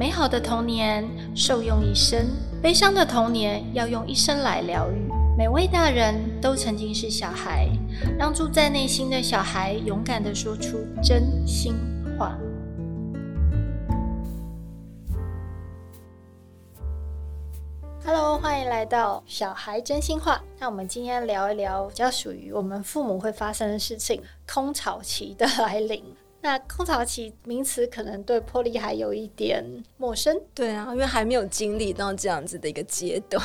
美好的童年受用一生，悲伤的童年要用一生来疗愈。每位大人都曾经是小孩，让住在内心的小孩勇敢地说出真心话。Hello，欢迎来到小孩真心话。那我们今天聊一聊比较属于我们父母会发生的事情——空巢期的来临。那空巢期名词可能对玻璃还有一点陌生。对啊，因为还没有经历到这样子的一个阶段。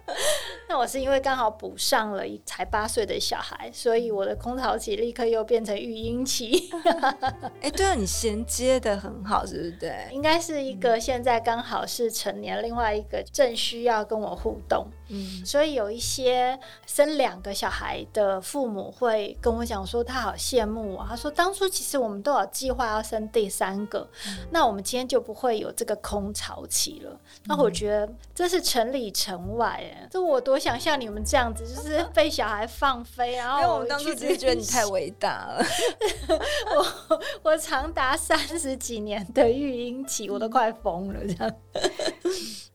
那我是因为刚好补上了一才八岁的小孩，所以我的空巢期立刻又变成育婴期。哎，对啊，你衔接的很好，是不是？对，应该是一个现在刚好是成年，另外一个正需要跟我互动。嗯，所以有一些生两个小孩的父母会跟我讲说，他好羡慕我。他说，当初其实我们都有计划要生第三个，那我们今天就不会有这个空巢期了。那我觉得这是城里城外，哎，这我多想像你们这样子，就是被小孩放飞，然后 因为我们当初只是觉得你太伟大了。我 我长达三十几年的育婴期，我都快疯了，这样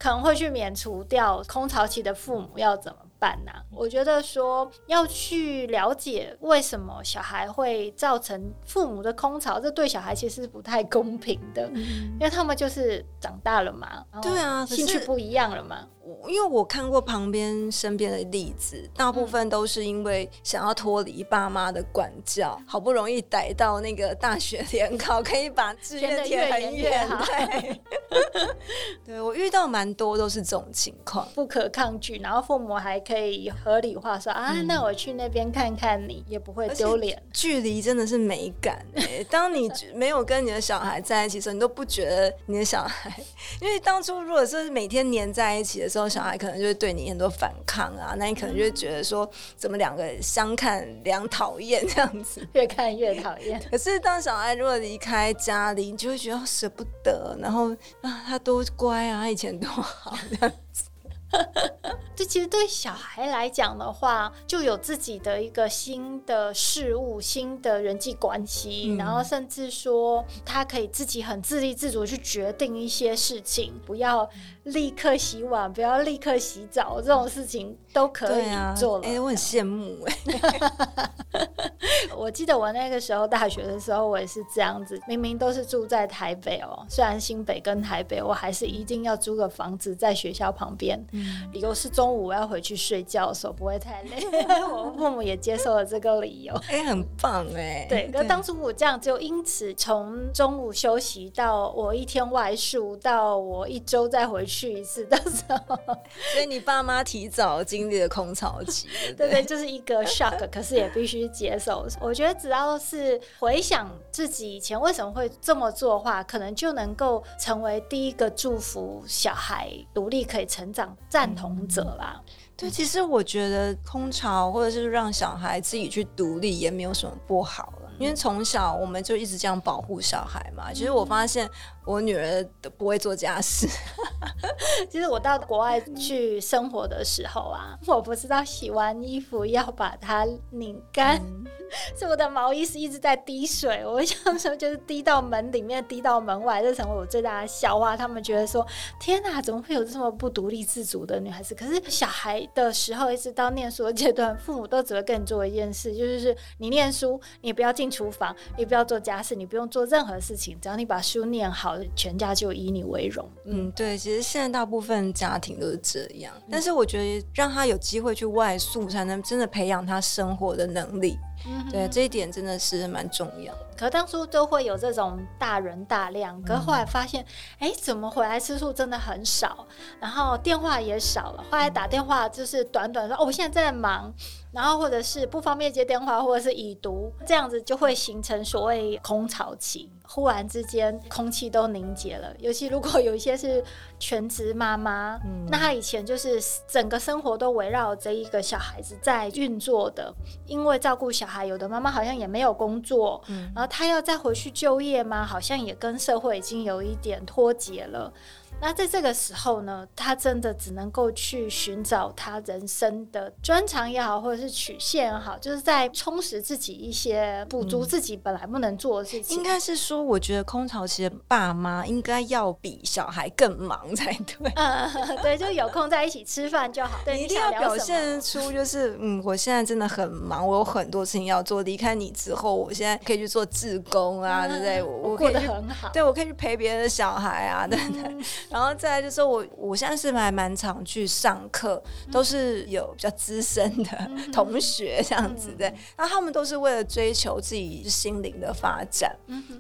可能会去免除掉空巢期的。父母要怎么办呢？我觉得说要去了解为什么小孩会造成父母的空巢，这对小孩其实是不太公平的，因为他们就是长大了嘛，对啊，兴趣不一样了嘛。因为我看过旁边身边的例子，大部分都是因为想要脱离爸妈的管教，好不容易逮到那个大学联考，可以把志愿填很远。对，对我遇到蛮多都是这种情况，不可抗拒，然后父母还可以合理化说啊，那我去那边看看你，也不会丢脸。距离真的是美感哎，当你 没有跟你的小孩在一起的时候，你都不觉得你的小孩，因为当初如果是每天黏在一起的时候。小孩可能就会对你很多反抗啊，那你可能就会觉得说，怎么两个相看两讨厌这样子，越看越讨厌。可是当小孩如果离开家里，你就会觉得舍不得，然后啊，他多乖啊，他以前多好这样子。这其实对小孩来讲的话，就有自己的一个新的事物、新的人际关系，然后甚至说他可以自己很自立自主去决定一些事情，不要立刻洗碗，不要立刻洗澡，这种事情都可以做了。哎，我很羡慕哎。我记得我那个时候大学的时候，我也是这样子，明明都是住在台北哦，虽然新北跟台北，我还是一定要租个房子在学校旁边。理由是中午我要回去睡觉的时候不会太累，我父母也接受了这个理由。哎，很棒哎。对，可当初我这样，就因此从中午休息到我一天外宿，到我一周再回去一次的时候，所以你爸妈提早经历了空巢期。对对，就是一个 shock，可是也必须接受。我觉得只要是回想自己以前为什么会这么做的话，可能就能够成为第一个祝福小孩独立可以成长。赞同者啦，对，其实我觉得空巢或者是让小孩自己去独立也没有什么不好了，因为从小我们就一直这样保护小孩嘛。其实我发现。我女儿都不会做家事。其实我到国外去生活的时候啊，我不知道洗完衣服要把它拧干，所以我的毛衣是一直在滴水。我想说，就是滴到门里面，滴到门外，这成为我最大的笑话。他们觉得说：“天哪，怎么会有这么不独立自主的女孩子？”可是小孩的时候，一直到念书的阶段，父母都只会跟你做一件事，就是你念书，你不要进厨房，你不要做家事，你不用做任何事情，只要你把书念好。全家就以你为荣。嗯，对，其实现在大部分家庭都是这样，但是我觉得让他有机会去外宿，才能真的培养他生活的能力。对，这一点真的是蛮重要。可当初都会有这种大人大量，可后来发现，哎，怎么回来次数真的很少，然后电话也少了。后来打电话就是短短说，哦，我现在在忙。然后或者是不方便接电话，或者是已读，这样子就会形成所谓空巢期。忽然之间，空气都凝结了。尤其如果有一些是全职妈妈，那她以前就是整个生活都围绕着一个小孩子在运作的。因为照顾小孩，有的妈妈好像也没有工作，然后她要再回去就业吗？好像也跟社会已经有一点脱节了。那在这个时候呢，他真的只能够去寻找他人生的专长也好，或者是曲线也好，就是在充实自己一些，补足自己本来不能做的事情。应该是说，我觉得空巢期的爸妈应该要比小孩更忙才对。嗯，对，就有空在一起吃饭就好。对，你一定要表现出就是，嗯，我现在真的很忙，我有很多事情要做。离开你之后，我现在可以去做志工啊，对不对？我过得很好。对，我可以去陪别人的小孩啊，等等。然后再来就是我，我现在是还蛮常去上课，都是有比较资深的同学这样子的。那他们都是为了追求自己心灵的发展，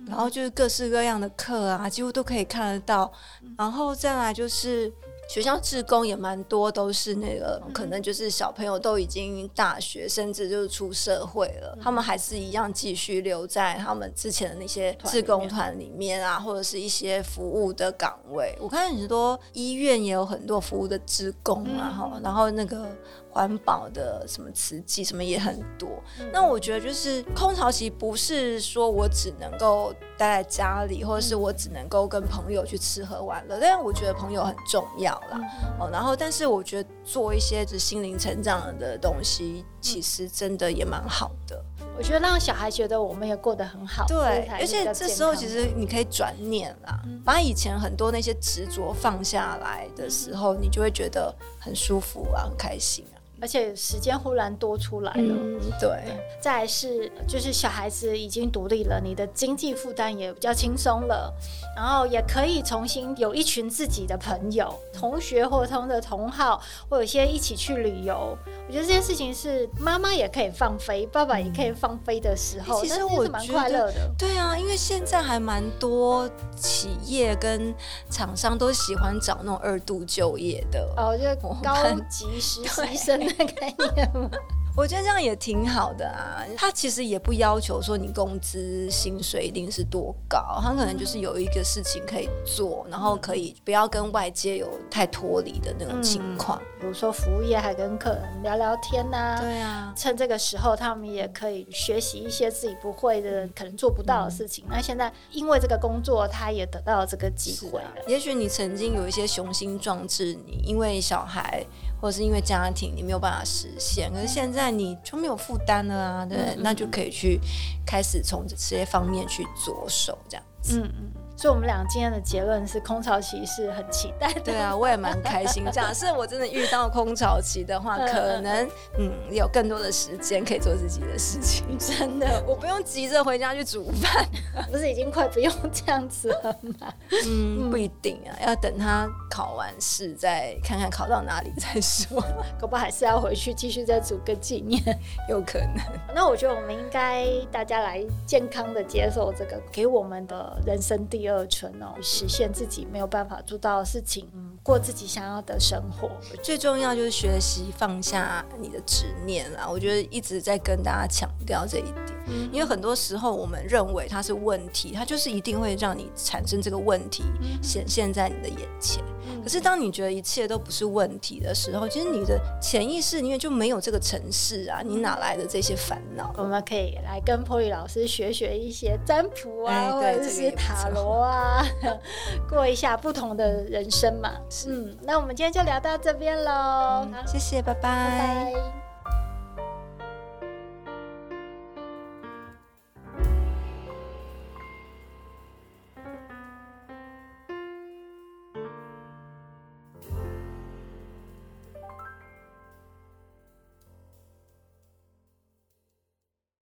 然后就是各式各样的课啊，几乎都可以看得到。然后再来就是。学校志工也蛮多，都是那个可能就是小朋友都已经大学，甚至就是出社会了，他们还是一样继续留在他们之前的那些志工团里面啊，或者是一些服务的岗位。我看很多医院也有很多服务的职工啊，哈，然后那个。环保的什么瓷器什么也很多，那我觉得就是空巢期不是说我只能够待在家里，或者是我只能够跟朋友去吃喝玩乐，但是我觉得朋友很重要啦。哦，然后但是我觉得做一些就心灵成长的东西，其实真的也蛮好的。我觉得让小孩觉得我们也过得很好，对，而且这时候其实你可以转念啦，把以前很多那些执着放下来的时候，你就会觉得很舒服啊，很开心啊。而且时间忽然多出来了，对。再是就是小孩子已经独立了，你的经济负担也比较轻松了，然后也可以重新有一群自己的朋友、同学或同的同好，或有些一起去旅游。我觉得这件事情是妈妈也可以放飞，爸爸也可以放飞的时候，其实我蛮快乐的。对啊，因为现在还蛮多企业跟厂商都喜欢找那种二度就业的哦，就高级实习生的概念吗？我觉得这样也挺好的啊。他其实也不要求说你工资薪水一定是多高，他可能就是有一个事情可以做，然后可以不要跟外界有太脱离的那种情况。比如说服务业还跟客人聊聊天呐，对啊，趁这个时候他们也可以学习一些自己不会的、可能做不到的事情。那现在因为这个工作，他也得到了这个机会。也许你曾经有一些雄心壮志，你因为小孩。或者是因为家庭你没有办法实现，可是现在你就没有负担了啊，对，那就可以去开始从这些方面去着手，这样子。嗯嗯。所以，我们俩今天的结论是，空巢期是很期待的。对啊，我也蛮开心。假设我真的遇到空巢期的话，可能嗯，有更多的时间可以做自己的事情。真的，我不用急着回家去煮饭，不是已经快不用这样子了吗？嗯，不一定啊，要等他考完试再看看考到哪里再说。可不还是要回去继续再煮个纪念？有可能。那我觉得我们应该大家来健康的接受这个给我们的人生第二。二春哦，实现自己没有办法做到的事情，过自己想要的生活。最重要就是学习放下你的执念啦！我觉得一直在跟大家强调这一点，因为很多时候我们认为它是问题，它就是一定会让你产生这个问题显现在你的眼前。可是当你觉得一切都不是问题的时候，其实你的潜意识里面就没有这个城市啊，你哪来的这些烦恼？我们可以来跟 Polly 老师学学一些占卜啊，或者是塔罗。啊，过一下不同的人生嘛。嗯，那我们今天就聊到这边喽。谢谢，拜拜。